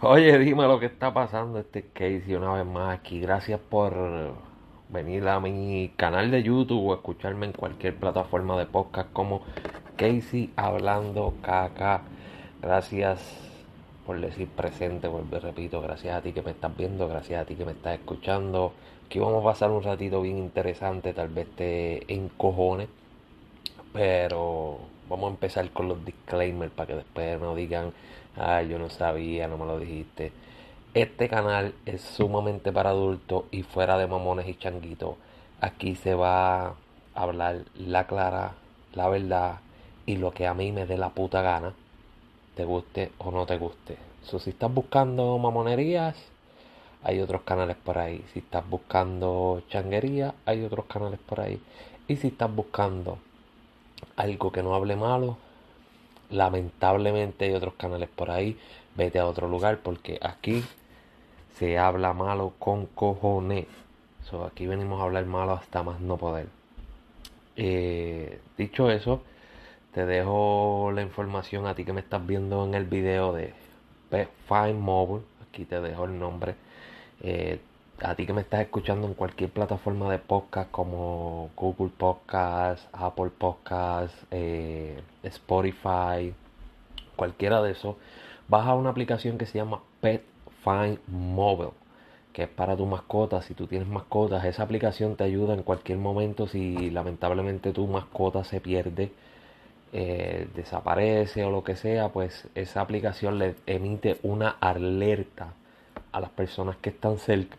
Oye, dime lo que está pasando. Este es Casey una vez más aquí. Gracias por venir a mi canal de YouTube o escucharme en cualquier plataforma de podcast como Casey Hablando Caca. Gracias por decir presente, vuelvo repito. Gracias a ti que me estás viendo, gracias a ti que me estás escuchando. Aquí vamos a pasar un ratito bien interesante, tal vez te encojones. Pero vamos a empezar con los disclaimers para que después no digan, ay, yo no sabía, no me lo dijiste. Este canal es sumamente para adultos y fuera de mamones y changuitos. Aquí se va a hablar la clara, la verdad y lo que a mí me dé la puta gana, te guste o no te guste. Si estás buscando mamonerías, hay otros canales por ahí. Si estás buscando changuería, hay otros canales por ahí. Y si estás buscando algo que no hable malo, lamentablemente hay otros canales por ahí. Vete a otro lugar porque aquí se habla malo con cojones. So, aquí venimos a hablar malo hasta más no poder. Eh, dicho eso, te dejo la información a ti que me estás viendo en el video de Fine Mobile. Aquí te dejo el nombre. Eh, a ti que me estás escuchando en cualquier plataforma de podcast como Google Podcast, Apple Podcast, eh, Spotify, cualquiera de esos, baja una aplicación que se llama Pet Find Mobile, que es para tu mascota. Si tú tienes mascotas, esa aplicación te ayuda en cualquier momento si lamentablemente tu mascota se pierde. Eh, desaparece o lo que sea, pues esa aplicación le emite una alerta a las personas que están cerca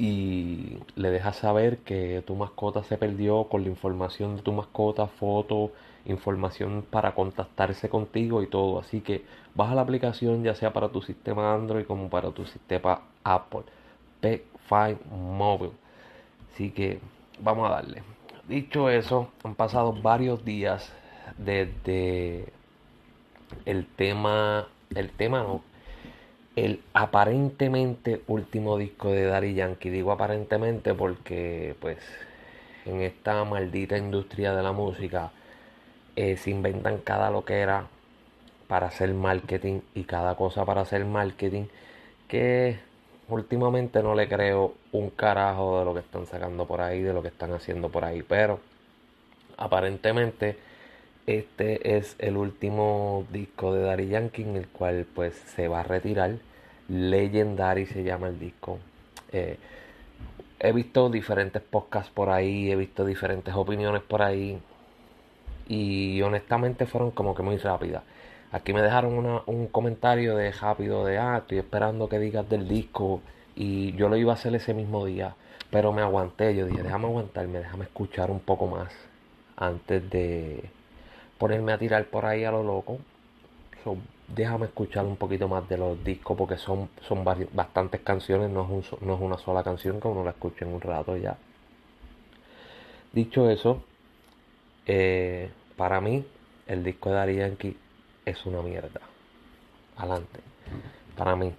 y le dejas saber que tu mascota se perdió con la información de tu mascota, foto, información para contactarse contigo y todo. Así que baja la aplicación ya sea para tu sistema Android como para tu sistema Apple. P5 Mobile. Así que vamos a darle. Dicho eso, han pasado varios días desde el tema, el tema el aparentemente último disco de Daddy Yankee. Digo aparentemente porque pues en esta maldita industria de la música eh, se inventan cada lo que era para hacer marketing y cada cosa para hacer marketing que últimamente no le creo un carajo de lo que están sacando por ahí, de lo que están haciendo por ahí, pero aparentemente este es el último disco de Daddy Yankee en el cual pues se va a retirar. Legendary se llama el disco. Eh, he visto diferentes podcasts por ahí, he visto diferentes opiniones por ahí y honestamente fueron como que muy rápidas. Aquí me dejaron un comentario de rápido de, ah, estoy esperando que digas del disco y yo lo iba a hacer ese mismo día, pero me aguanté, yo dije, déjame aguantarme, déjame escuchar un poco más antes de ponerme a tirar por ahí a lo loco. Déjame escuchar un poquito más de los discos porque son, son bastantes canciones, no es, no es una sola canción que uno la escucha en un rato ya. Dicho eso, eh, para mí el disco de Ari es una mierda. Adelante. Para mí.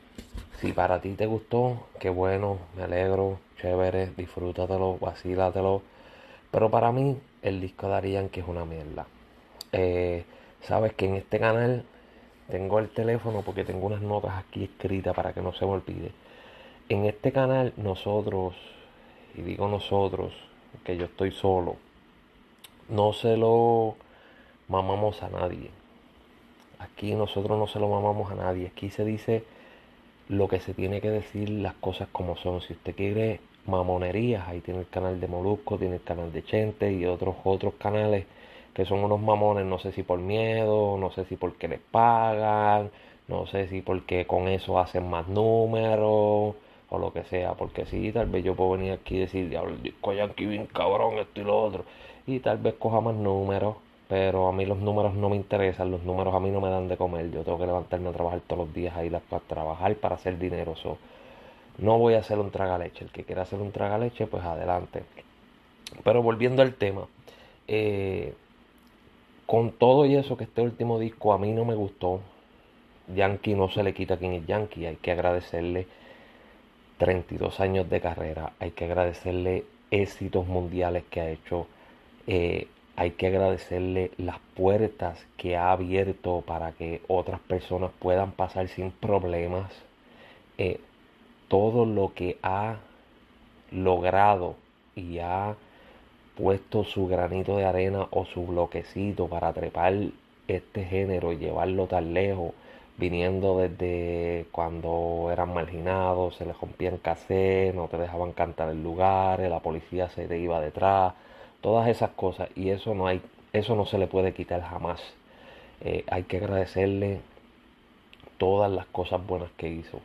Si para ti te gustó, qué bueno, me alegro, chévere, disfrútatelo, vacílatelo. Pero para mí el disco de Ari es una mierda. Eh, sabes que en este canal tengo el teléfono porque tengo unas notas aquí escritas para que no se me olvide. En este canal nosotros, y digo nosotros, que yo estoy solo, no se lo mamamos a nadie. Aquí nosotros no se lo mamamos a nadie. Aquí se dice lo que se tiene que decir, las cosas como son. Si usted quiere mamonerías, ahí tiene el canal de Molusco, tiene el canal de Chente y otros otros canales que son unos mamones, no sé si por miedo, no sé si porque les pagan, no sé si porque con eso hacen más números o lo que sea, porque sí, tal vez yo puedo venir aquí y decir, diablo, el disco Yankee bien cabrón, esto y lo otro, y tal vez coja más números, pero a mí los números no me interesan, los números a mí no me dan de comer, yo tengo que levantarme a trabajar todos los días ahí para trabajar, para hacer dinero, so, no voy a hacer un tragaleche, el que quiera hacer un tragaleche, pues adelante. Pero volviendo al tema, eh, con todo y eso que este último disco a mí no me gustó, Yankee no se le quita quien es Yankee, hay que agradecerle 32 años de carrera, hay que agradecerle éxitos mundiales que ha hecho, eh, hay que agradecerle las puertas que ha abierto para que otras personas puedan pasar sin problemas. Eh, todo lo que ha logrado y ha puesto su granito de arena o su bloquecito para trepar este género y llevarlo tan lejos, viniendo desde cuando eran marginados, se les rompían cassette, no te dejaban cantar el lugar, la policía se te iba detrás, todas esas cosas y eso no hay, eso no se le puede quitar jamás. Eh, hay que agradecerle todas las cosas buenas que hizo.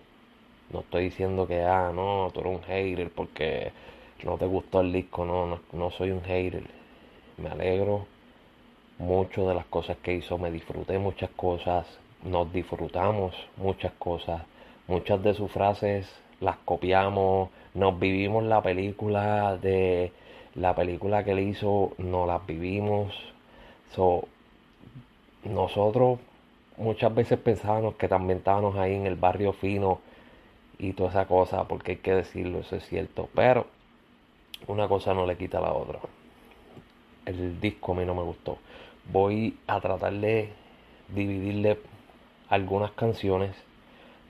No estoy diciendo que, ah, no, tú eres un hater porque no te gustó el disco, no, no, no soy un hater. Me alegro mucho de las cosas que hizo, me disfruté muchas cosas, nos disfrutamos muchas cosas, muchas de sus frases las copiamos, nos vivimos la película de la película que él hizo, no las vivimos. So, nosotros muchas veces pensábamos que también estábamos ahí en el barrio fino y toda esa cosa, porque hay que decirlo, eso es cierto, pero una cosa no le quita a la otra. El disco a mí no me gustó. Voy a tratar de dividirle algunas canciones,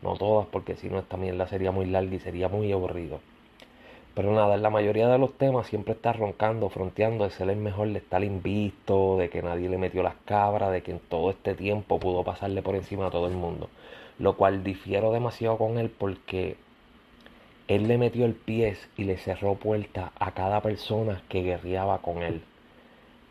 no todas, porque si no esta mierda sería muy larga y sería muy aburrido. Pero nada, en la mayoría de los temas siempre está roncando, fronteando de ser el mejor, de estar invisto, de que nadie le metió las cabras, de que en todo este tiempo pudo pasarle por encima a todo el mundo. Lo cual difiero demasiado con él porque él le metió el pie y le cerró puerta a cada persona que guerreaba con él.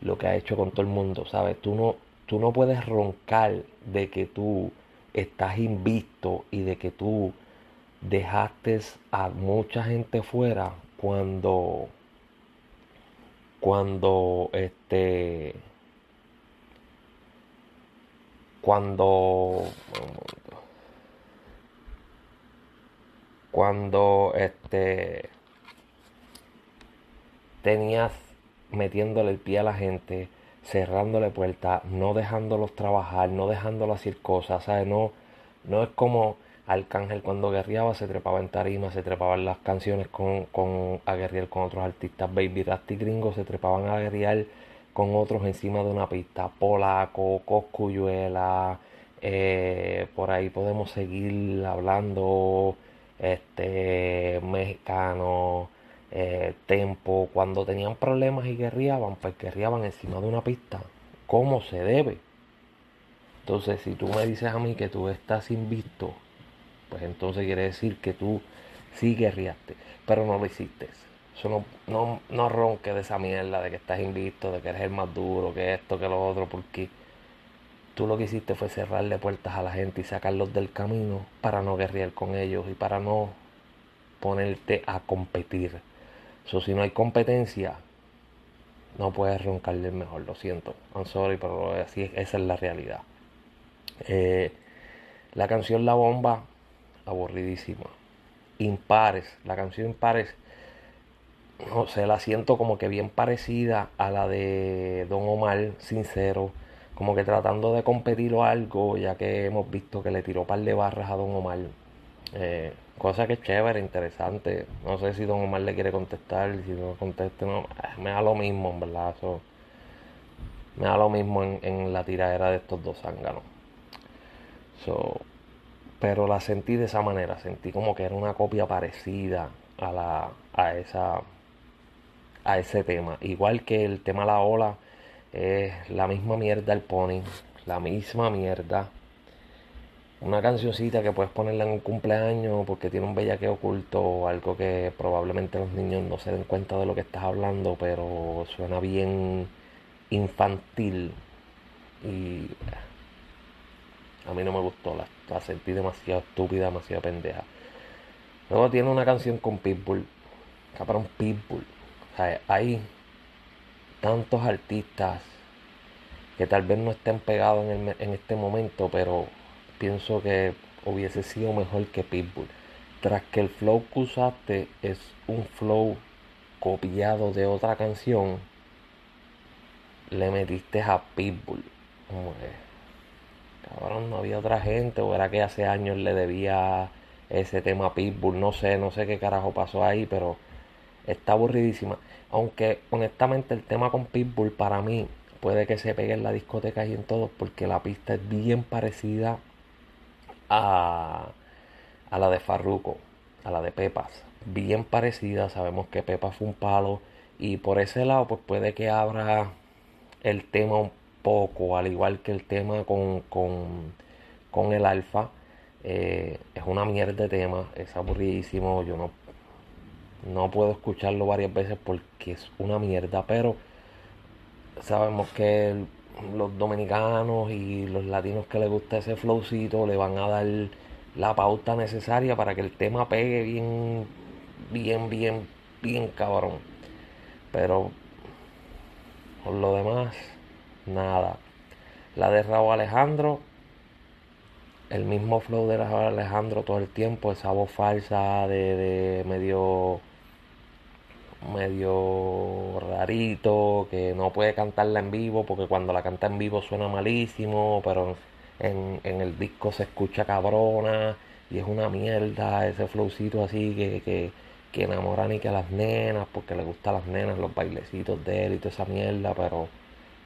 Lo que ha hecho con todo el mundo, ¿sabes? Tú no, tú no puedes roncar de que tú estás invisto y de que tú dejaste a mucha gente fuera cuando cuando este cuando cuando este tenías metiéndole el pie a la gente, cerrándole puertas, no dejándolos trabajar, no dejándolos hacer cosas, ¿sabes? No, no es como Arcángel cuando guerreaba se trepaba en tarima, se trepaban las canciones con, con a guerrear con otros artistas. Baby Rasty Gringo se trepaban a guerrear con otros encima de una pista. Polaco, Coscuyuela, eh, por ahí podemos seguir hablando este, mexicano, eh, tempo, cuando tenían problemas y guerreaban, pues guerreaban encima de una pista, como se debe. Entonces, si tú me dices a mí que tú estás invisto, pues entonces quiere decir que tú sí guerreaste, pero no lo hiciste. Eso no, no, no ronque de esa mierda de que estás invisto, de que eres el más duro, que esto, que lo otro, porque Tú lo que hiciste fue cerrarle puertas a la gente y sacarlos del camino para no guerrear con ellos y para no ponerte a competir. So, si no hay competencia, no puedes roncarle mejor, lo siento. I'm sorry, pero así esa es la realidad. Eh, la canción La Bomba, aburridísima. Impares, la canción Impares, no sé, la siento como que bien parecida a la de Don Omar, sincero como que tratando de competir o algo, ya que hemos visto que le tiró par de barras a Don Omar. Eh, cosa que es chévere, interesante. No sé si Don Omar le quiere contestar, si no conteste, no, eh, me da lo mismo, en verdad. me da lo mismo en, la tiradera de estos dos zánganos. pero la sentí de esa manera, sentí como que era una copia parecida a la a esa a ese tema, igual que el tema La Ola es la misma mierda el pony, la misma mierda. Una cancioncita que puedes ponerla en un cumpleaños porque tiene un bellaque oculto o algo que probablemente los niños no se den cuenta de lo que estás hablando, pero suena bien infantil y a mí no me gustó, la, sentí demasiado estúpida, demasiado pendeja. Luego tiene una canción con Pitbull, cabrón Pitbull. O sea, ahí tantos artistas que tal vez no estén pegados en, en este momento, pero pienso que hubiese sido mejor que Pitbull. Tras que el flow que usaste es un flow copiado de otra canción, le metiste a Pitbull. cabrón, no había otra gente, o era que hace años le debía ese tema a Pitbull, no sé, no sé qué carajo pasó ahí, pero Está aburridísima. Aunque honestamente el tema con Pitbull para mí puede que se pegue en la discoteca y en todo porque la pista es bien parecida a, a la de Farruko, a la de Pepas. Bien parecida, sabemos que Pepa fue un palo y por ese lado pues puede que abra el tema un poco, al igual que el tema con, con, el alfa. Eh, es una mierda de tema, es aburridísimo, yo no, no puedo escucharlo varias veces porque es una mierda, pero sabemos que los dominicanos y los latinos que les gusta ese flowcito le van a dar la pauta necesaria para que el tema pegue bien, bien, bien, bien cabrón. Pero por lo demás, nada. La de Raúl Alejandro, el mismo flow de Alejandro todo el tiempo, esa voz falsa de, de medio medio rarito, que no puede cantarla en vivo porque cuando la canta en vivo suena malísimo, pero en, el disco se escucha cabrona y es una mierda ese flowcito así que, que, que enamora ni que a las nenas porque le gustan las nenas, los bailecitos de él y toda esa mierda, pero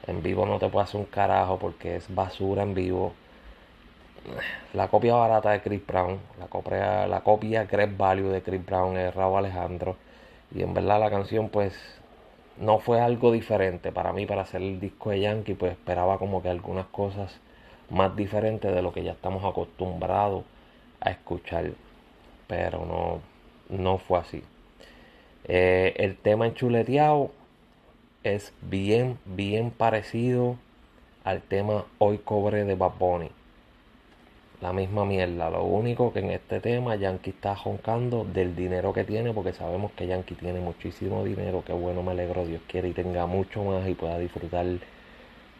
en vivo no te puede hacer un carajo porque es basura en vivo. La copia barata de Chris Brown, la copia, la copia Great Value de Chris Brown es Raúl Alejandro. Y en verdad la canción pues no fue algo diferente para mí para hacer el disco de Yankee, pues esperaba como que algunas cosas más diferentes de lo que ya estamos acostumbrados a escuchar. Pero no, no fue así. Eh, el tema enchuleteado es bien, bien parecido al tema Hoy Cobre de Bad Bunny la misma mierda. Lo único que en este tema Yankee está joncando del dinero que tiene, porque sabemos que Yankee tiene muchísimo dinero, que bueno, me alegro, Dios quiere y tenga mucho más y pueda disfrutar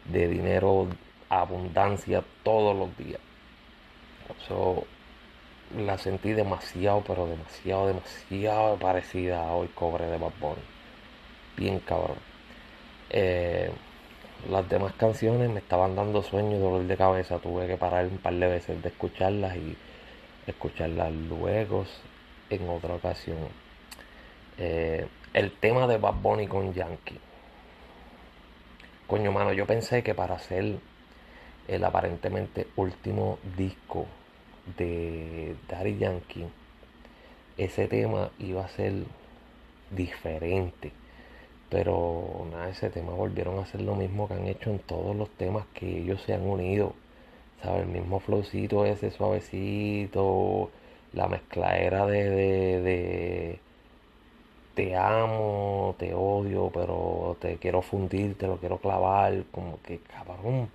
de dinero, abundancia todos los días. So, la sentí demasiado, pero demasiado, demasiado parecida a Hoy Cobre de Bad Bunny. Bien cabrón. Eh, las demás canciones me estaban dando sueño y dolor de cabeza. Tuve que parar un par de veces de escucharlas y escucharlas luego en otra ocasión. Eh, el tema de Bad Bunny con Yankee. Coño, mano, yo pensé que para hacer el aparentemente último disco de Daddy Yankee, ese tema iba a ser diferente pero nada, ese tema volvieron a hacer lo mismo que han hecho en todos los temas que ellos se han unido. ¿Sabes? El mismo flowcito ese suavecito, la mezcladera de, de, de te amo, te odio, pero te quiero fundir, te lo quiero clavar, como que cabrón.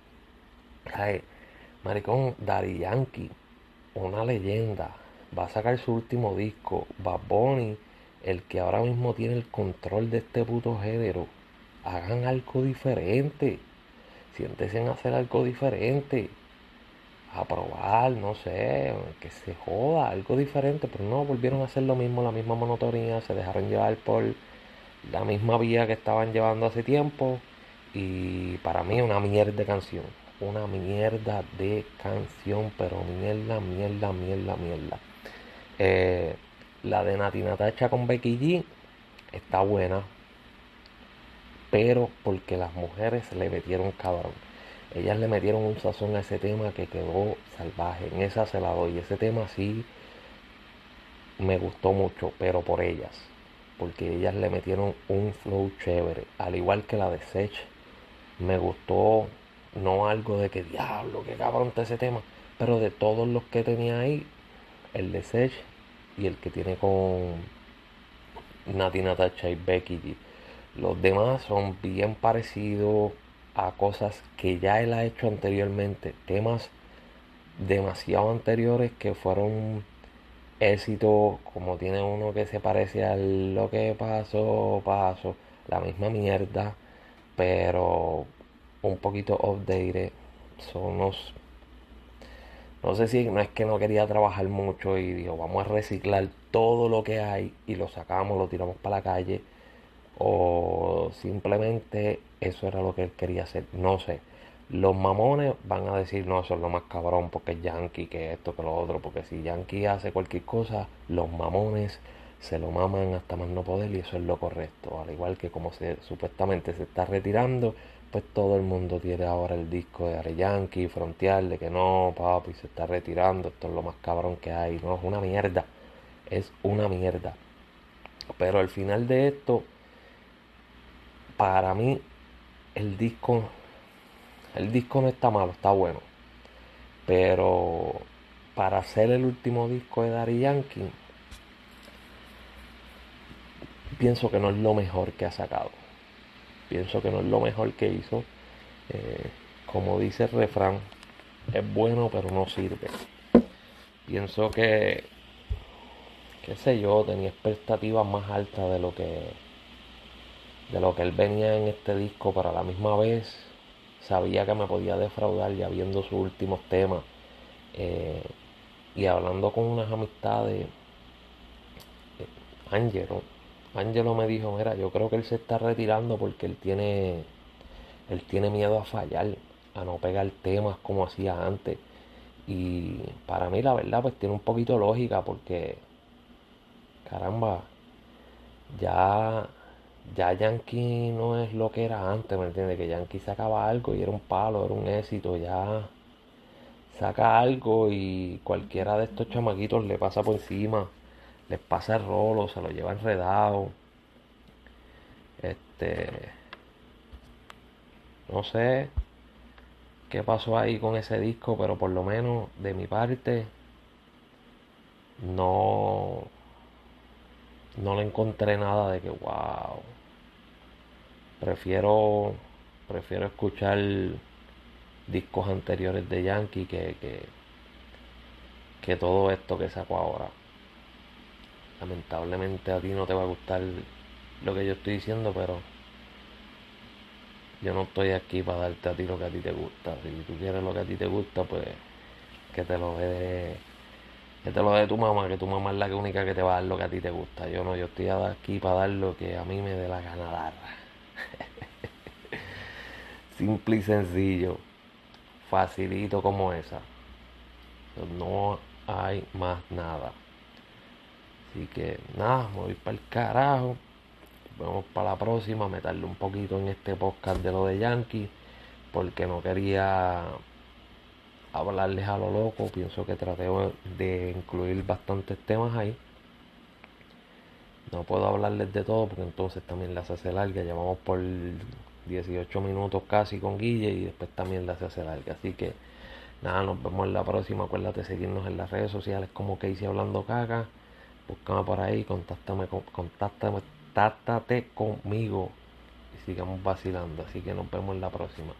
Ay, maricón, Daddy Yankee, una leyenda, va a sacar su último disco, Bad Bunny el que ahora mismo tiene el control de este puto género, hagan algo diferente. Siéntese en hacer algo diferente. A probar, no sé, que se joda, algo diferente. Pero no, volvieron a hacer lo mismo, la misma monotonía. Se dejaron llevar por la misma vía que estaban llevando hace tiempo. Y para mí una mierda de canción. Una mierda de canción, pero mierda, mierda, mierda, mierda. Eh, la de Nati Natacha con Becky G está buena, pero porque las mujeres le metieron cabrón. Ellas le metieron un sazón a ese tema que quedó salvaje. En esa se la doy. Ese tema sí me gustó mucho, pero por ellas. Porque ellas le metieron un flow chévere. Al igual que la de Sech, me gustó no algo de que diablo, que cabrón está ese tema. Pero de todos los que tenía ahí, el de Sech y el que tiene con Nati Natacha y Becky. Los demás son bien parecidos a cosas que ya él ha hecho anteriormente, temas demasiado anteriores que fueron éxitos, como tiene uno que se parece a lo que pasó, pasó, la misma mierda, pero un poquito updated, son los no sé si no es que no quería trabajar mucho y dijo, vamos a reciclar todo lo que hay y lo sacamos, lo tiramos para la calle. O simplemente eso era lo que él quería hacer. No sé. Los mamones van a decir, no, eso es lo más cabrón porque es Yankee, que esto, que lo otro. Porque si Yankee hace cualquier cosa, los mamones se lo maman hasta más no poder y eso es lo correcto. Al igual que como se supuestamente se está retirando, pues todo el mundo tiene ahora el disco de Are Yankee, Frontier, de que no, papi, se está retirando, esto es lo más cabrón que hay. No, es una mierda. Es una mierda. Pero al final de esto, para mí, el disco, el disco no está malo, está bueno. Pero para hacer el último disco de Daddy Yankee, pienso que no es lo mejor que ha sacado. Pienso que no es lo mejor que hizo. Eh, como dice el refrán, es bueno pero no sirve. Pienso que, qué sé yo, tenía expectativas más altas de lo que de lo que él venía en este disco, pero a la misma vez sabía que me podía defraudar ya viendo sus últimos temas eh, y hablando con unas amistades. Eh, Angelo, me dijo, mira, yo creo que él se está retirando porque él tiene, él tiene miedo a fallar, a no pegar temas como hacía antes. Y para mí la verdad pues tiene un poquito lógica porque, caramba, ya, ya Yankee no es lo que era antes, ¿me entiendes? Que Yankee sacaba algo y era un palo, era un éxito, ya saca algo y cualquiera de estos chamaquitos le pasa por encima les pasa el rolo, se lo lleva enredado. Este. No sé qué pasó ahí con ese disco, pero por lo menos de mi parte no no le encontré nada de que wow. Prefiero prefiero escuchar discos anteriores de Yankee que, que, que todo esto que sacó ahora lamentablemente a ti no te va a gustar lo que yo estoy diciendo, pero yo no estoy aquí para darte a ti lo que a ti te gusta. Si tú quieres lo que a ti te gusta, pues que te lo dé que te lo dé tu mamá, que tu mamá es la única que te va a dar lo que a ti te gusta. Yo no, yo estoy aquí para dar lo que a mí me dé la gana dar. Simple y sencillo. Facilito como esa. No hay más nada. Así que nada, me voy para el carajo. Vamos para la próxima, meterle un poquito en este podcast de lo de Yankee. Porque no quería hablarles a lo loco. Pienso que traté de incluir bastantes temas ahí. No puedo hablarles de todo porque entonces también las hace larga. Llevamos por 18 minutos casi con Guille y después también las hace larga. Así que nada, nos vemos en la próxima. Acuérdate de seguirnos en las redes sociales como que hice hablando caca. Búscame por ahí, contáctame, contáctame, contáctate conmigo y sigamos vacilando. Así que nos vemos en la próxima.